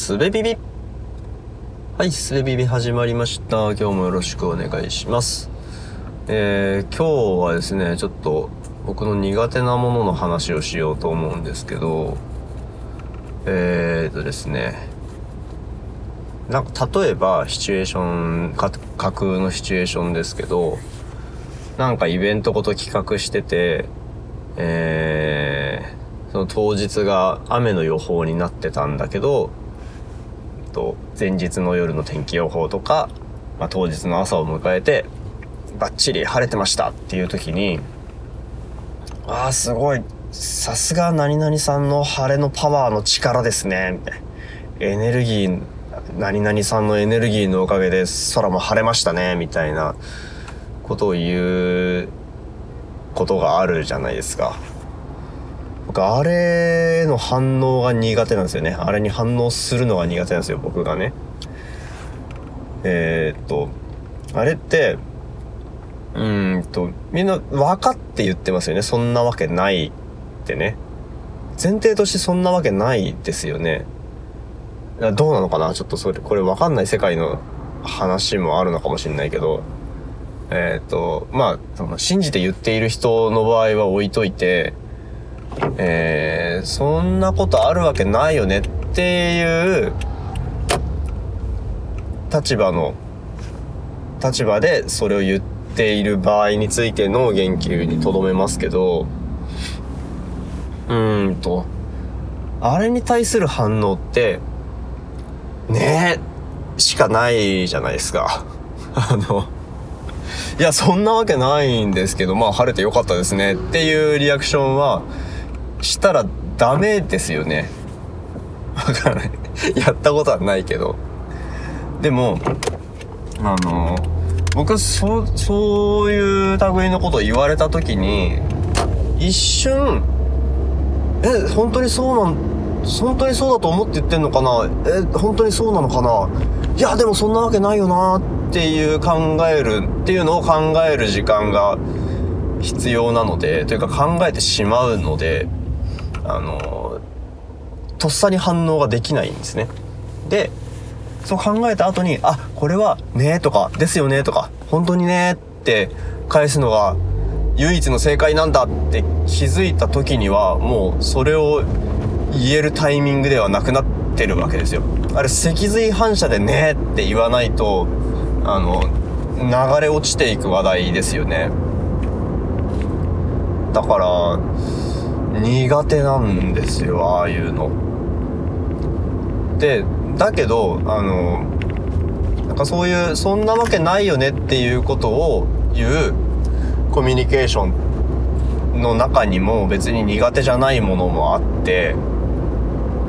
すべビビはい、すべビビ始まりました。今日もよろしくお願いします。えー、今日はですね、ちょっと僕の苦手なものの話をしようと思うんですけど、えーとですね、なんか例えばシチュエーション、か架空のシチュエーションですけど、なんかイベントごと企画してて、えー、その当日が雨の予報になってたんだけど、と前日の夜の天気予報とか、まあ、当日の朝を迎えてバッチリ晴れてましたっていう時にああすごいさすが何々さんの晴れのパワーの力ですねみたいなエネルギー何々さんのエネルギーのおかげで空も晴れましたねみたいなことを言うことがあるじゃないですか。僕あれの反応が苦手なんですよね。あれに反応するのが苦手なんですよ僕がね。えー、っとあれってうんとみんな分かって言ってますよね。そんなわけないってね。前提としてそんなわけないですよね。どうなのかな？ちょっとそれこれ分かんない世界の話もあるのかもしれないけど。えー、っとまあその信じて言っている人の場合は置いといてえー、そんなことあるわけないよねっていう立場の立場でそれを言っている場合についての言及にとどめますけどうーんとあれに対する反応ってねえしかないじゃないですか。あのいやそんなわけないんですけどまあ晴れてよかったですねっていうリアクションはしたらダメですよね。わからない。やったことはないけど。でも、あの、僕そう、そういう類のことを言われた時に、一瞬、え、本当にそうなん、本当にそうだと思って言ってんのかな？え、本当にそうなのかな？いや、でもそんなわけないよなっていう考える、っていうのを考える時間が必要なので、というか考えてしまうので、あのとっさに反応ができないんですね。でそう考えた後に「あこれはね」とか「ですよね」とか「本当にね」って返すのが唯一の正解なんだって気づいた時にはもうそれを言えるタイミングではなくなってるわけですよ。あれ脊髄反射で「ね」って言わないとあの流れ落ちていく話題ですよね。だから苦手なんですよああいうの。でだけどあのなんかそういうそんなわけないよねっていうことを言うコミュニケーションの中にも別に苦手じゃないものもあって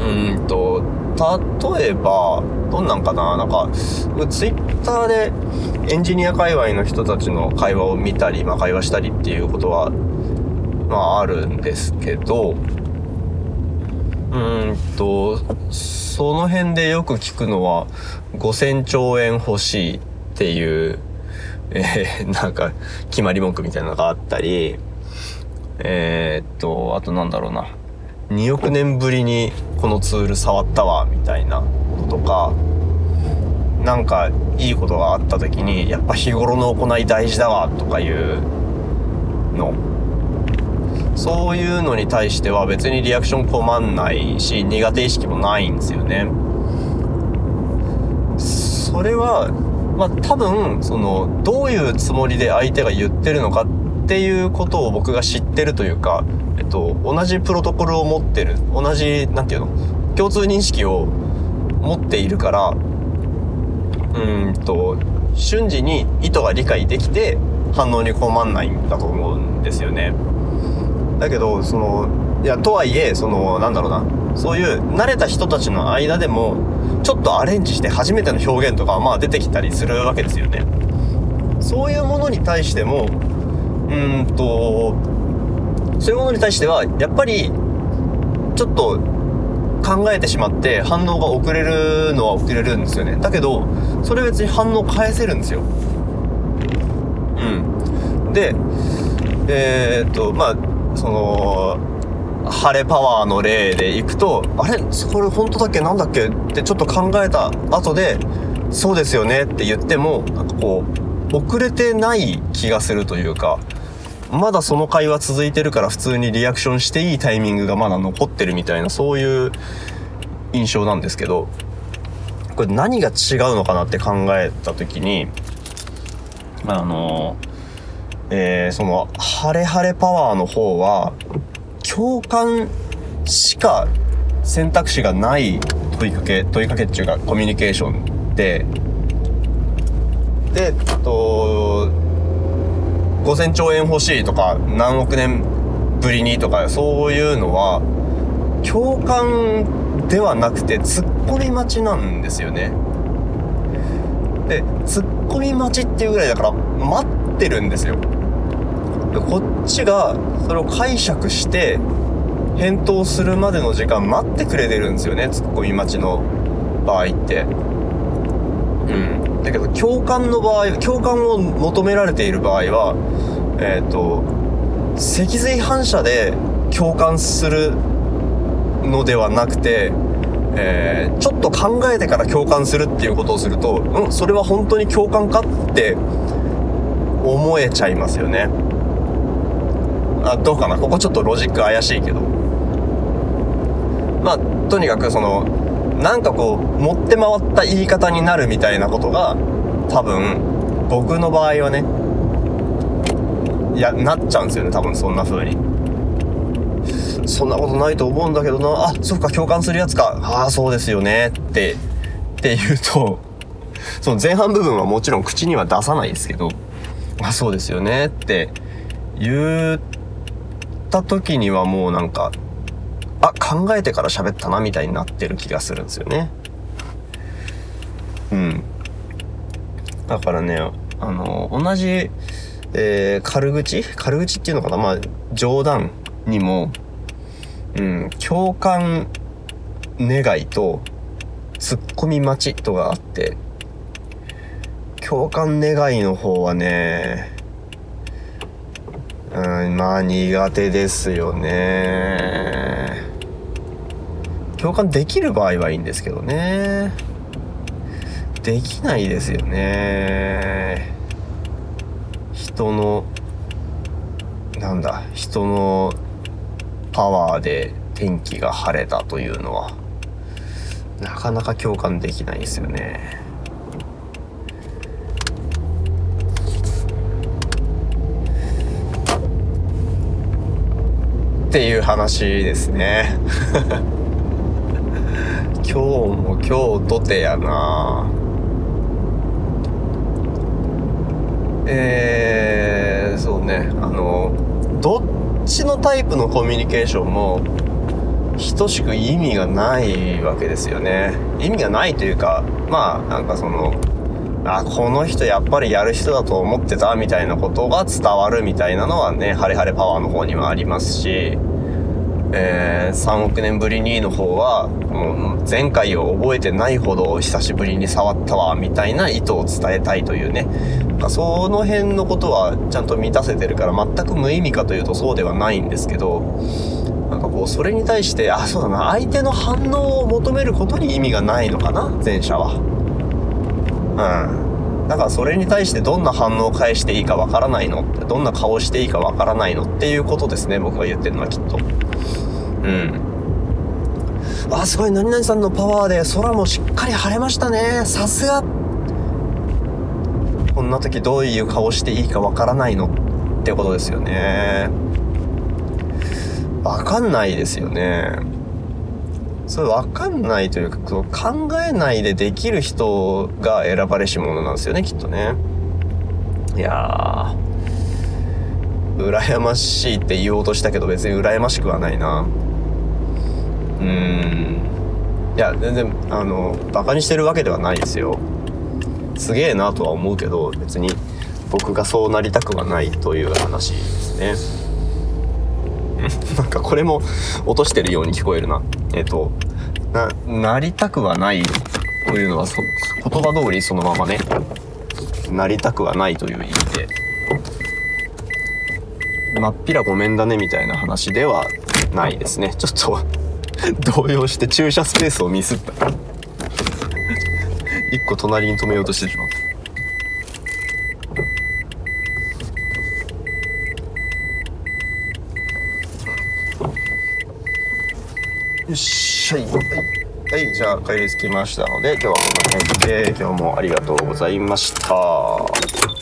うんと例えばどんなんかななんかツイッターでエンジニア界隈の人たちの会話を見たり、まあ、会話したりっていうことはまああるんですけど、うんと、その辺でよく聞くのは、5000兆円欲しいっていう、えー、なんか、決まり文句みたいなのがあったり、えー、っと、あとなんだろうな、2億年ぶりにこのツール触ったわ、みたいなこととか、なんかいいことがあった時に、やっぱ日頃の行い大事だわ、とかいうの。そういうのに対しては別にリアクション困んないし苦手意識もないんですよね。それは、まあ多分、その、どういうつもりで相手が言ってるのかっていうことを僕が知ってるというか、えっと、同じプロトコルを持ってる、同じ、なんていうの、共通認識を持っているから、うんと、瞬時に意図が理解できて反応に困んないんだと思うんですよね。だけどそのいやとはいえそのなんだろうな。そういう慣れた人たちの間でもちょっとアレンジして初めての表現とかまあ出てきたりするわけですよね。そういうものに対してもうんとそういうものに対してはやっぱりちょっと考えてしまって反応が遅れるのは遅れるんですよね。だけどそれ別に反応返せるんですよ。うん。でえー、っとまあその晴れパワーの例でいくと、あれ？これ本当だっけ？なんだっけ？ってちょっと考えた後で、そうですよねって言っても、なんかこう、遅れてない気がするというか、まだその会話続いてるから普通にリアクションしていいタイミングがまだ残ってるみたいな、そういう印象なんですけど、これ何が違うのかなって考えた時に、あの、えー、その、晴れ晴れパワーの方は、共感しか選択肢がない問いかけ、問いかけっていうかコミュニケーションで、で、と、5000兆円欲しいとか、何億年ぶりにとか、そういうのは、共感ではなくて、突っ込み待ちなんですよね。で、突っ込み待ちっていうぐらいだから、待ってるんですよ。こっちがそれを解釈して返答するまでの時間待ってくれてるんですよねツッコミ待ちの場合ってうんだけど共感の場合共感を求められている場合はえっ、ー、と脊髄反射で共感するのではなくてえー、ちょっと考えてから共感するっていうことをすると、うん、それは本当に共感かって思えちゃいますよね。あどうかな？ここちょっとロジック怪しいけど。まあとにかくそのなんかこう持って回った言い方になるみたいなことが多分僕の場合はねいやなっちゃうんですよね多分そんな風に。そんなことないと思うんだけどな。あそっか共感するやつか。ああそうですよね。ってって言うとその前半部分はもちろん口には出さないですけどあそうですよね。って言うった時にはもうなんか、あ、考えてから喋ったなみたいになってる気がするんですよね。うん。だからね、あの、同じ、えー、軽口？軽口っていうのかな？まあ、冗談にも、うん、共感願いと、ツッコミ待ちとがあって、共感願いの方はね、まあ苦手ですよね。共感できる場合はいいんですけどね。できないですよね。人の、なんだ、人のパワーで天気が晴れたというのは、なかなか共感できないですよね。っていう話ですね。今日も今日とてやな。えー、そうね。あのどっちのタイプのコミュニケーションも等しく意味がないわけですよね。意味がないというかまあなんかそのあこの人やっぱりやる人だと思ってたみたいなことが伝わるみたいなのはねハレハレパワーの方にはありますし。えー、3億年ぶりにの方は、もう前回を覚えてないほど久しぶりに触ったわ、みたいな意図を伝えたいというね。その辺のことはちゃんと満たせてるから全く無意味かというとそうではないんですけど、なんかこう、それに対して、あ、そうだな、相手の反応を求めることに意味がないのかな、前者は。うん。だからそれに対してどんな反応を返していいかわからないの？どんな顔していいかわからないのっていうことですね、僕が言ってるのはきっと。うん。あすごい。何々さんのパワーで空もしっかり晴れましたね。さすが。こんな時どういう顔していいかわからないのってことですよね。わかんないですよね。それわかんないというか考えないでできる人が選ばれし者なんですよねきっとね。いやー羨ましいって言おうとしたけど別に羨ましくはないな。うん。いや全然あのバカにしてるわけではないですよ。すげえなとは思うけど別に僕がそうなりたくはないという話ですね。なんかこれも落としてるように聞こえるなえっ、とななりたくはないというのはそ言葉通りそのままねなりたくはないという意味でまっぴらごめんだねみたいな話ではないですね。ちょっと 動揺して駐車スペースをミスった。一個隣に止めようとしてしまった。よっしゃい。はい。はい、じゃあ帰り着きましたので、今日はこの辺で、今日もありがとうございました。